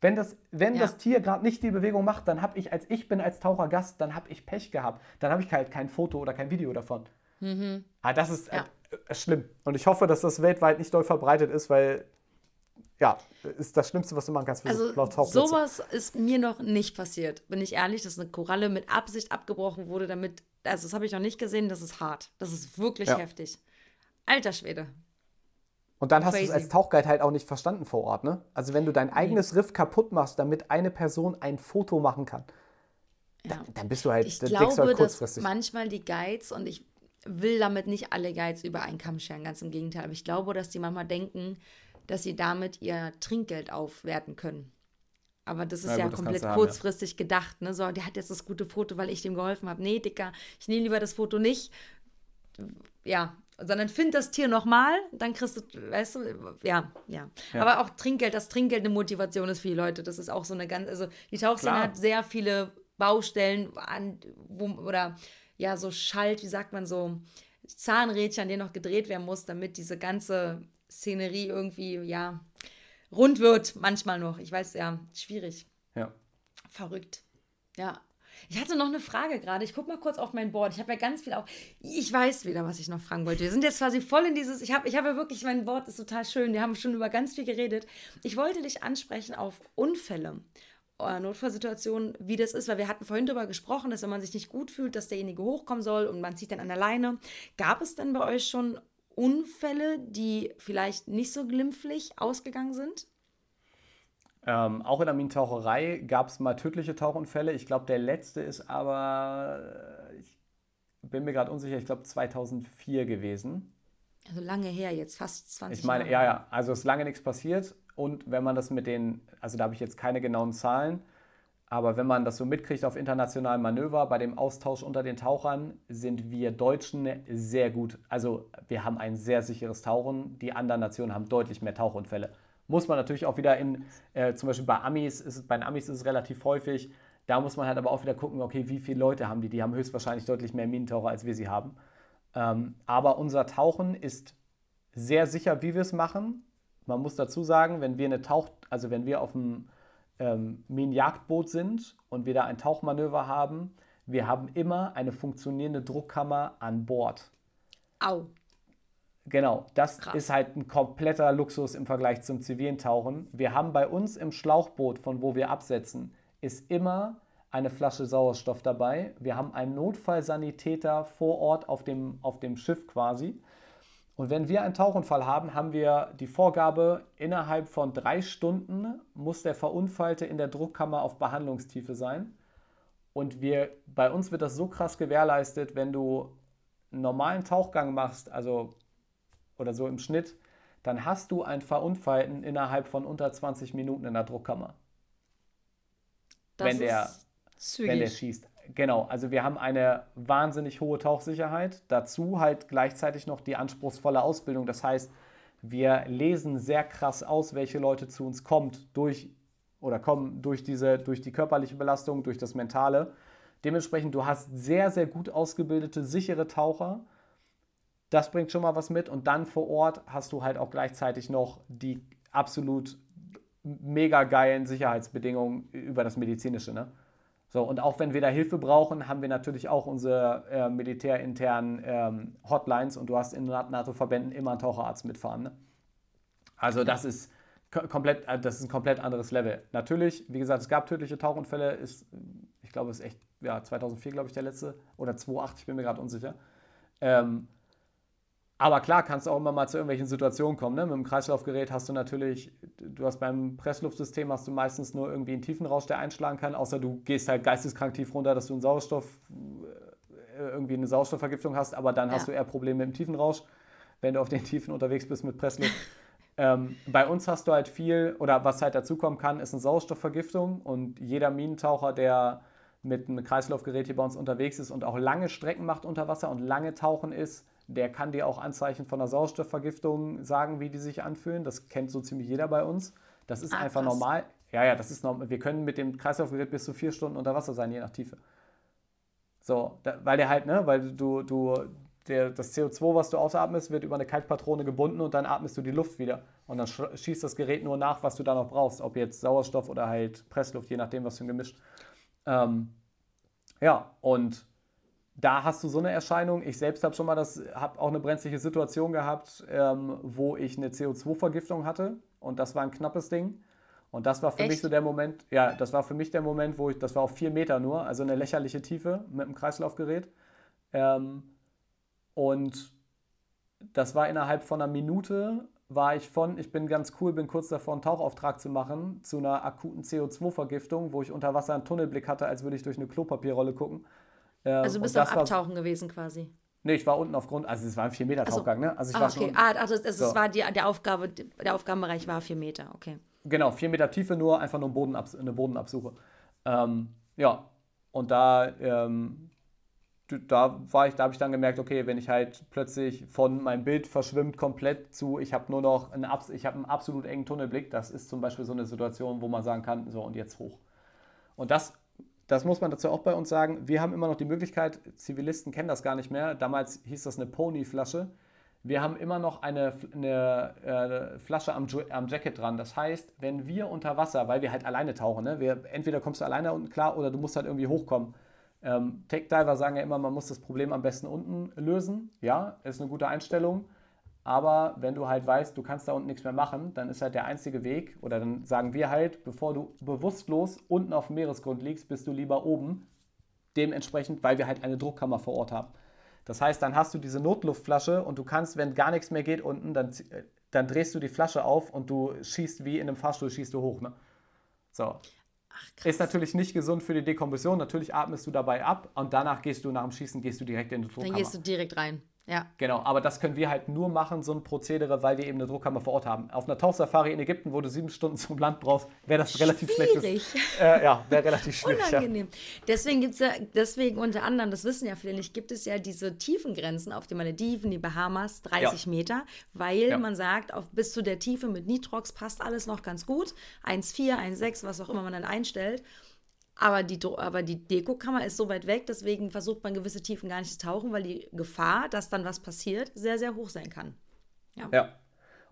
wenn das, wenn ja. das Tier gerade nicht die Bewegung macht, dann habe ich, als ich bin als Tauchergast, dann habe ich Pech gehabt. Dann habe ich halt kein Foto oder kein Video davon. Mhm. Aber ah, das ist, ja. äh, schlimm. Und ich hoffe, dass das weltweit nicht doll verbreitet ist, weil ja, ist das Schlimmste, was du machen kannst für also, so Sowas ist mir noch nicht passiert, bin ich ehrlich, dass eine Koralle mit Absicht abgebrochen wurde, damit, also das habe ich noch nicht gesehen, das ist hart. Das ist wirklich ja. heftig. Alter Schwede. Und dann hast du es als Tauchguide halt auch nicht verstanden vor Ort, ne? Also wenn du dein eigenes nee. Riff kaputt machst, damit eine Person ein Foto machen kann, ja. dann, dann, bist du halt, ich glaube, halt kurzfristig. dass manchmal die Guides, und ich will damit nicht alle Guides über einen Kamm scheren, ganz im Gegenteil, aber ich glaube, dass die manchmal denken, dass sie damit ihr Trinkgeld aufwerten können. Aber das ist ja, ja gut, komplett kurzfristig haben, ja. gedacht. Ne? So, der hat jetzt das gute Foto, weil ich dem geholfen habe. Nee, Dicker, ich nehme lieber das Foto nicht. Ja, sondern find das Tier nochmal, dann kriegst du, weißt du, ja, ja, ja, Aber auch Trinkgeld, das Trinkgeld eine Motivation ist für die Leute. Das ist auch so eine ganz, also die Tauchszene hat sehr viele Baustellen an, wo, oder ja, so Schalt, wie sagt man so, Zahnrädchen, an denen noch gedreht werden muss, damit diese ganze Szenerie irgendwie, ja, rund wird, manchmal noch. Ich weiß, ja, schwierig. Ja. Verrückt. Ja. Ich hatte noch eine Frage gerade. Ich gucke mal kurz auf mein Board. Ich habe ja ganz viel auch. Ich weiß wieder, was ich noch fragen wollte. Wir sind jetzt quasi voll in dieses. Ich habe ich hab ja wirklich, mein Board ist total schön. Wir haben schon über ganz viel geredet. Ich wollte dich ansprechen auf Unfälle. Äh, Notfallsituationen, wie das ist, weil wir hatten vorhin darüber gesprochen, dass wenn man sich nicht gut fühlt, dass derjenige hochkommen soll und man zieht dann an der Leine. Gab es denn bei euch schon Unfälle, die vielleicht nicht so glimpflich ausgegangen sind? Ähm, auch in der Minentaucherei gab es mal tödliche Tauchunfälle. Ich glaube, der letzte ist aber, äh, ich bin mir gerade unsicher, ich glaube 2004 gewesen. Also lange her jetzt, fast 20 Jahre. Ich meine, Jahre. ja, ja, also ist lange nichts passiert. Und wenn man das mit den, also da habe ich jetzt keine genauen Zahlen, aber wenn man das so mitkriegt auf internationalen Manöver, bei dem Austausch unter den Tauchern, sind wir Deutschen sehr gut. Also wir haben ein sehr sicheres Tauchen. Die anderen Nationen haben deutlich mehr Tauchunfälle. Muss man natürlich auch wieder in, äh, zum Beispiel bei Amis, ist bei den Amis ist es relativ häufig. Da muss man halt aber auch wieder gucken, okay, wie viele Leute haben die? Die haben höchstwahrscheinlich deutlich mehr Minentaucher, als wir sie haben. Ähm, aber unser Tauchen ist sehr sicher, wie wir es machen. Man muss dazu sagen, wenn wir eine Tauch, also wenn wir auf dem ähm, Minenjagdboot sind und wir da ein Tauchmanöver haben, wir haben immer eine funktionierende Druckkammer an Bord. Au. Genau, das Krass. ist halt ein kompletter Luxus im Vergleich zum zivilen Tauchen. Wir haben bei uns im Schlauchboot, von wo wir absetzen, ist immer eine Flasche Sauerstoff dabei. Wir haben einen Notfallsanitäter vor Ort auf dem, auf dem Schiff quasi. Und wenn wir einen Tauchunfall haben, haben wir die Vorgabe, innerhalb von drei Stunden muss der Verunfallte in der Druckkammer auf Behandlungstiefe sein. Und wir, bei uns wird das so krass gewährleistet, wenn du einen normalen Tauchgang machst, also oder so im Schnitt, dann hast du einen Verunfallten innerhalb von unter 20 Minuten in der Druckkammer. Das wenn der, wenn der schießt. Genau, also wir haben eine wahnsinnig hohe Tauchsicherheit. Dazu halt gleichzeitig noch die anspruchsvolle Ausbildung. Das heißt, wir lesen sehr krass aus, welche Leute zu uns kommt durch oder kommen durch diese durch die körperliche Belastung, durch das mentale. Dementsprechend du hast sehr sehr gut ausgebildete sichere Taucher. Das bringt schon mal was mit und dann vor Ort hast du halt auch gleichzeitig noch die absolut mega geilen Sicherheitsbedingungen über das medizinische, ne? So, und auch wenn wir da Hilfe brauchen, haben wir natürlich auch unsere äh, militärinternen ähm, Hotlines und du hast in NATO-Verbänden immer einen Taucherarzt mitfahren. Ne? Also das ist komplett, äh, das ist ein komplett anderes Level. Natürlich, wie gesagt, es gab tödliche Tauchunfälle, ist, ich glaube, es ist echt, ja, 2004, glaube ich, der letzte, oder 2008, ich bin mir gerade unsicher. Ähm, aber klar, kannst du auch immer mal zu irgendwelchen Situationen kommen. Ne? Mit dem Kreislaufgerät hast du natürlich, du hast beim Pressluftsystem hast du meistens nur irgendwie einen Tiefenrausch, der einschlagen kann, außer du gehst halt geisteskrank tief runter, dass du einen Sauerstoff, äh, irgendwie eine Sauerstoffvergiftung hast, aber dann ja. hast du eher Probleme mit dem Tiefenrausch, wenn du auf den Tiefen unterwegs bist mit Pressluft. ähm, bei uns hast du halt viel, oder was halt dazukommen kann, ist eine Sauerstoffvergiftung und jeder Minentaucher, der mit einem Kreislaufgerät hier bei uns unterwegs ist und auch lange Strecken macht unter Wasser und lange tauchen ist, der kann dir auch Anzeichen von einer Sauerstoffvergiftung sagen, wie die sich anfühlen. Das kennt so ziemlich jeder bei uns. Das ist ah, einfach krass. normal. Ja, ja, das ist normal. Wir können mit dem Kreislaufgerät bis zu vier Stunden unter Wasser sein, je nach Tiefe. So, da, weil der halt, ne, weil du, du, der, das CO2, was du ausatmest, wird über eine Kaltpatrone gebunden und dann atmest du die Luft wieder. Und dann schießt das Gerät nur nach, was du da noch brauchst. Ob jetzt Sauerstoff oder halt Pressluft, je nachdem, was für ein Gemisch. Ähm, ja, und da hast du so eine Erscheinung. Ich selbst habe schon mal das, habe auch eine brenzliche Situation gehabt, ähm, wo ich eine CO2-Vergiftung hatte und das war ein knappes Ding. Und das war für Echt? mich so der Moment, ja, das war für mich der Moment, wo ich, das war auf vier Meter nur, also eine lächerliche Tiefe mit dem Kreislaufgerät. Ähm, und das war innerhalb von einer Minute, war ich von, ich bin ganz cool, bin kurz davor, einen Tauchauftrag zu machen, zu einer akuten CO2-Vergiftung, wo ich unter Wasser einen Tunnelblick hatte, als würde ich durch eine Klopapierrolle gucken. Also bist du am Abtauchen war, gewesen quasi? Nee, ich war unten auf Grund, also es war ein 4 Meter Tauchgang, ne? Also ich ah, war okay. schon. Ah, also, also so. es war die, der Aufgabe, der Aufgabenbereich war 4 Meter, okay. Genau, 4 Meter Tiefe nur, einfach nur Bodenabs eine Bodenabsuche. Ähm, ja, und da, ähm, da war ich, da habe ich dann gemerkt, okay, wenn ich halt plötzlich von meinem Bild verschwimmt komplett zu, ich habe nur noch einen, ich habe einen absolut engen Tunnelblick, das ist zum Beispiel so eine Situation, wo man sagen kann, so und jetzt hoch. Und das das muss man dazu auch bei uns sagen. Wir haben immer noch die Möglichkeit, Zivilisten kennen das gar nicht mehr. Damals hieß das eine Pony-Flasche. Wir haben immer noch eine, eine äh, Flasche am, am, Jacket dran. Das heißt, wenn wir unter Wasser, weil wir halt alleine tauchen, ne, wir, entweder kommst du alleine unten klar oder du musst halt irgendwie hochkommen. Ähm, Tech-Diver sagen ja immer, man muss das Problem am besten unten lösen. Ja, ist eine gute Einstellung. Aber wenn du halt weißt, du kannst da unten nichts mehr machen, dann ist halt der einzige Weg, oder dann sagen wir halt, bevor du bewusstlos unten auf dem Meeresgrund liegst, bist du lieber oben. Dementsprechend, weil wir halt eine Druckkammer vor Ort haben. Das heißt, dann hast du diese Notluftflasche und du kannst, wenn gar nichts mehr geht unten, dann, dann drehst du die Flasche auf und du schießt wie in einem Fahrstuhl, schießt du hoch. Ne? So. Ach, ist natürlich nicht gesund für die Dekompression. Natürlich atmest du dabei ab und danach gehst du nach dem Schießen gehst du direkt in die Druckkammer. Dann gehst du direkt rein. Ja. Genau, aber das können wir halt nur machen, so ein Prozedere, weil wir eben eine Druckkammer vor Ort haben. Auf einer Tauchsafari in Ägypten, wo du sieben Stunden zum Land brauchst, wäre das relativ schwierig. Äh, ja, wäre relativ schwierig. Unangenehm. Ja. Deswegen gibt es ja, deswegen unter anderem, das wissen ja viele nicht, gibt es ja diese Tiefengrenzen auf den Malediven, die Bahamas, 30 ja. Meter, weil ja. man sagt, auf, bis zu der Tiefe mit Nitrox passt alles noch ganz gut. 1,4, 1,6, was auch immer man dann einstellt. Aber die, aber die Dekokammer ist so weit weg, deswegen versucht man gewisse Tiefen gar nicht zu tauchen, weil die Gefahr, dass dann was passiert, sehr, sehr hoch sein kann. Ja. ja.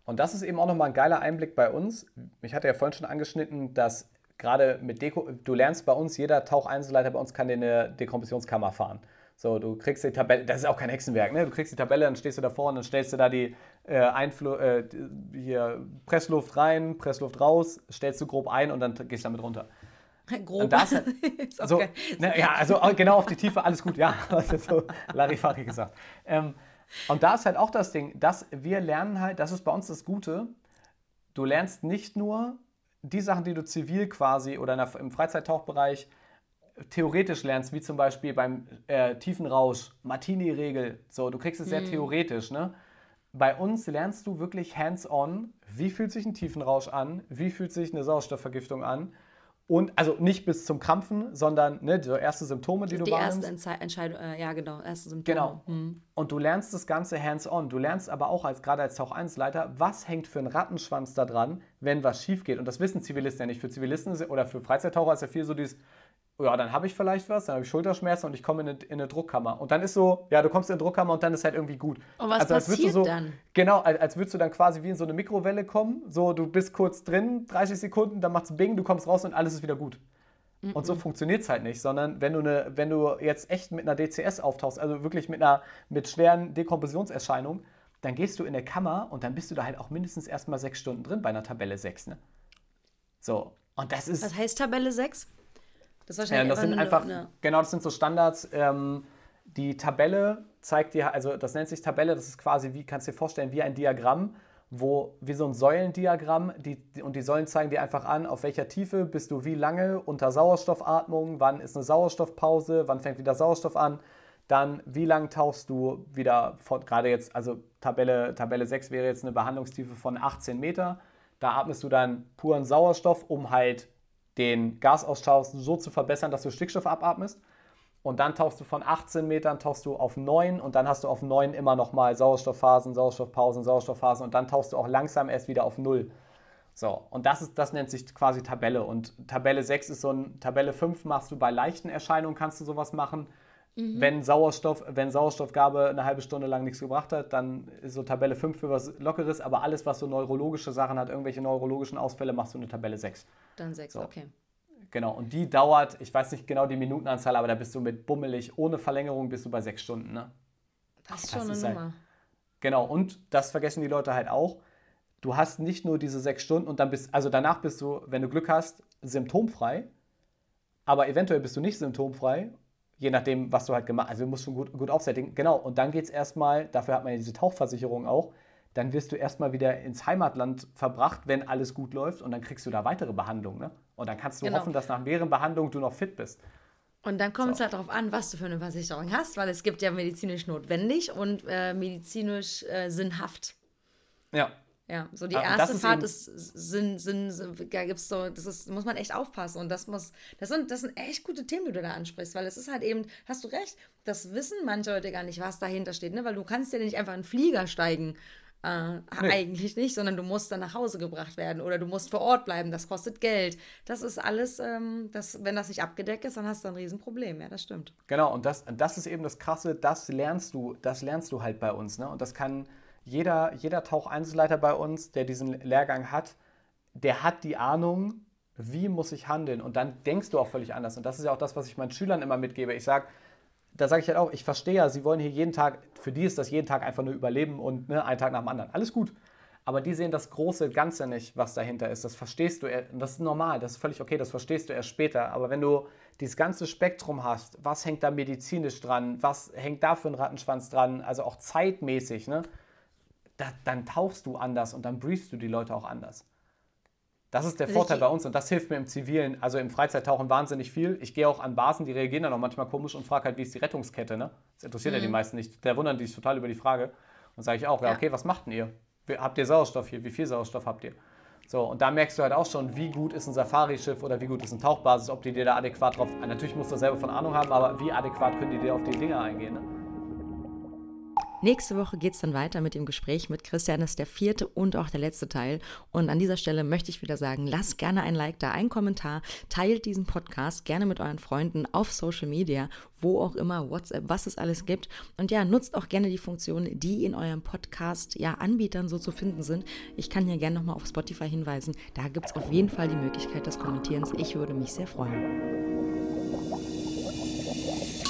Und das ist eben auch nochmal ein geiler Einblick bei uns. Ich hatte ja vorhin schon angeschnitten, dass gerade mit Deko, du lernst bei uns, jeder Taucheinzelleiter bei uns kann dir eine Dekompressionskammer fahren. So, du kriegst die Tabelle, das ist auch kein Hexenwerk, ne? Du kriegst die Tabelle, dann stehst du davor und dann stellst du da die äh, Einflu äh, hier Pressluft rein, Pressluft raus, stellst du grob ein und dann gehst du damit runter. Grob. Halt, so, ne, ja, also genau auf die Tiefe, alles gut, ja, das ist so Larifari gesagt. Ähm, und da ist halt auch das Ding, dass wir lernen halt, das ist bei uns das Gute, du lernst nicht nur die Sachen, die du zivil quasi oder der, im Freizeittauchbereich theoretisch lernst, wie zum Beispiel beim äh, Tiefenrausch, Martini-Regel, so, du kriegst es sehr hm. theoretisch, ne? Bei uns lernst du wirklich hands-on, wie fühlt sich ein Tiefenrausch an, wie fühlt sich eine Sauerstoffvergiftung an, und also nicht bis zum Krampfen, sondern ne, die ersten Symptome, die, die du wahrnimmst. Die erste Entscheidung, äh, ja genau, erste Symptome. Genau. Hm. Und du lernst das Ganze hands-on. Du lernst aber auch als gerade als Tauch 1 Leiter, was hängt für ein Rattenschwanz da dran, wenn was schief geht. Und das wissen Zivilisten ja nicht. Für Zivilisten oder für Freizeittaucher ist ja viel so dieses, ja, dann habe ich vielleicht was, dann habe ich Schulterschmerzen und ich komme in eine, in eine, Druckkammer. Und dann ist so, ja, du kommst in eine Druckkammer und dann ist halt irgendwie gut. Und was also, passiert so, dann? Genau, als, als würdest du dann quasi wie in so eine Mikrowelle kommen. So, du bist kurz drin, 30 Sekunden, dann macht es Bing, du kommst raus und alles ist wieder gut. Mm -mm. Und so funktioniert es halt nicht, sondern wenn du, eine, wenn du jetzt echt mit einer DCS auftauchst, also wirklich mit einer mit schweren Dekompressionserscheinungen, dann gehst du in der Kammer und dann bist du da halt auch mindestens erstmal sechs Stunden drin bei einer Tabelle 6. Ne? So, und das ist. Was heißt Tabelle 6? Das, ist wahrscheinlich das sind einfach, eine, genau, das sind so Standards. Ähm, die Tabelle zeigt dir, also das nennt sich Tabelle, das ist quasi, wie kannst du dir vorstellen, wie ein Diagramm, wo, wie so ein Säulendiagramm, die, und die Säulen zeigen dir einfach an, auf welcher Tiefe bist du wie lange unter Sauerstoffatmung, wann ist eine Sauerstoffpause, wann fängt wieder Sauerstoff an, dann wie lange tauchst du wieder, gerade jetzt, also Tabelle, Tabelle 6 wäre jetzt eine Behandlungstiefe von 18 Meter, da atmest du dann puren Sauerstoff, um halt den Gasaustausch so zu verbessern, dass du Stickstoff abatmest. Und dann tauchst du von 18 Metern tauchst du auf 9 und dann hast du auf 9 immer nochmal Sauerstoffphasen, Sauerstoffpausen, Sauerstoffphasen und dann tauchst du auch langsam erst wieder auf 0. So, und das, ist, das nennt sich quasi Tabelle. Und Tabelle 6 ist so ein, Tabelle 5 machst du bei leichten Erscheinungen, kannst du sowas machen. Mhm. Wenn Sauerstoff, wenn Sauerstoffgabe eine halbe Stunde lang nichts gebracht hat, dann ist so Tabelle 5 für was Lockeres, aber alles, was so neurologische Sachen hat, irgendwelche neurologischen Ausfälle, machst du eine Tabelle 6. Dann 6, so. okay. Genau, und die dauert, ich weiß nicht genau die Minutenanzahl, aber da bist du mit bummelig, ohne Verlängerung bist du bei sechs Stunden. Ne? Das ist schon eine Nummer. Halt, genau, und das vergessen die Leute halt auch. Du hast nicht nur diese sechs Stunden und dann bist, also danach bist du, wenn du Glück hast, symptomfrei, aber eventuell bist du nicht symptomfrei, je nachdem, was du halt gemacht hast. Also du musst schon gut, gut aufsättigen. Genau, und dann geht es erstmal, dafür hat man ja diese Tauchversicherung auch, dann wirst du erstmal wieder ins Heimatland verbracht, wenn alles gut läuft und dann kriegst du da weitere Behandlungen. Ne? Und dann kannst du genau. hoffen, dass nach mehreren Behandlungen du noch fit bist. Und dann kommt so. es halt darauf an, was du für eine Versicherung hast, weil es gibt ja medizinisch notwendig und äh, medizinisch äh, sinnhaft. Ja. Ja, so die erste ist Fahrt ist Sinn, Sinn, da gibt's so, das ist, muss man echt aufpassen. Und das muss, das sind, das sind echt gute Themen, die du da ansprichst, weil es ist halt eben, hast du recht, das wissen manche Leute gar nicht, was dahinter steht, ne? Weil du kannst ja nicht einfach in einen Flieger steigen äh, nee. Eigentlich nicht, sondern du musst dann nach Hause gebracht werden oder du musst vor Ort bleiben, das kostet Geld. Das ist alles, ähm, das, wenn das nicht abgedeckt ist, dann hast du ein Riesenproblem, ja, das stimmt. Genau, und das, das ist eben das Krasse, das lernst du, das lernst du halt bei uns. Ne? Und das kann jeder, jeder Taucheinzelleiter bei uns, der diesen Lehrgang hat, der hat die Ahnung, wie muss ich handeln. Und dann denkst du auch völlig anders. Und das ist ja auch das, was ich meinen Schülern immer mitgebe. Ich sage, da sage ich halt auch, ich verstehe ja, sie wollen hier jeden Tag, für die ist das jeden Tag einfach nur Überleben und ne, einen Tag nach dem anderen. Alles gut. Aber die sehen das große Ganze nicht, was dahinter ist. Das verstehst du, das ist normal, das ist völlig okay, das verstehst du erst später. Aber wenn du dieses ganze Spektrum hast, was hängt da medizinisch dran, was hängt da für ein Rattenschwanz dran, also auch zeitmäßig, ne, da, dann tauchst du anders und dann briefst du die Leute auch anders. Das ist der also Vorteil bei uns und das hilft mir im Zivilen, also im Freizeittauchen wahnsinnig viel. Ich gehe auch an Basen, die reagieren dann auch manchmal komisch und frage halt, wie ist die Rettungskette, ne? Das interessiert mhm. ja die mhm. meisten nicht. Da wundern die sich total über die Frage. Und sage ich auch, ja, okay, was macht denn ihr? Habt ihr Sauerstoff hier? Wie viel Sauerstoff habt ihr? So, und da merkst du halt auch schon, wie gut ist ein Safari-Schiff oder wie gut ist ein Tauchbasis, ob die dir da adäquat drauf. Natürlich musst du selber von Ahnung haben, aber wie adäquat können die dir auf die Dinge eingehen? Ne? Nächste Woche geht es dann weiter mit dem Gespräch mit Christian. Das ist der vierte und auch der letzte Teil. Und an dieser Stelle möchte ich wieder sagen, lasst gerne ein Like da, einen Kommentar, teilt diesen Podcast gerne mit euren Freunden auf Social Media, wo auch immer, WhatsApp, was es alles gibt. Und ja, nutzt auch gerne die Funktionen, die in eurem Podcast, ja, Anbietern so zu finden sind. Ich kann hier gerne nochmal auf Spotify hinweisen. Da gibt es auf jeden Fall die Möglichkeit des Kommentierens. Ich würde mich sehr freuen.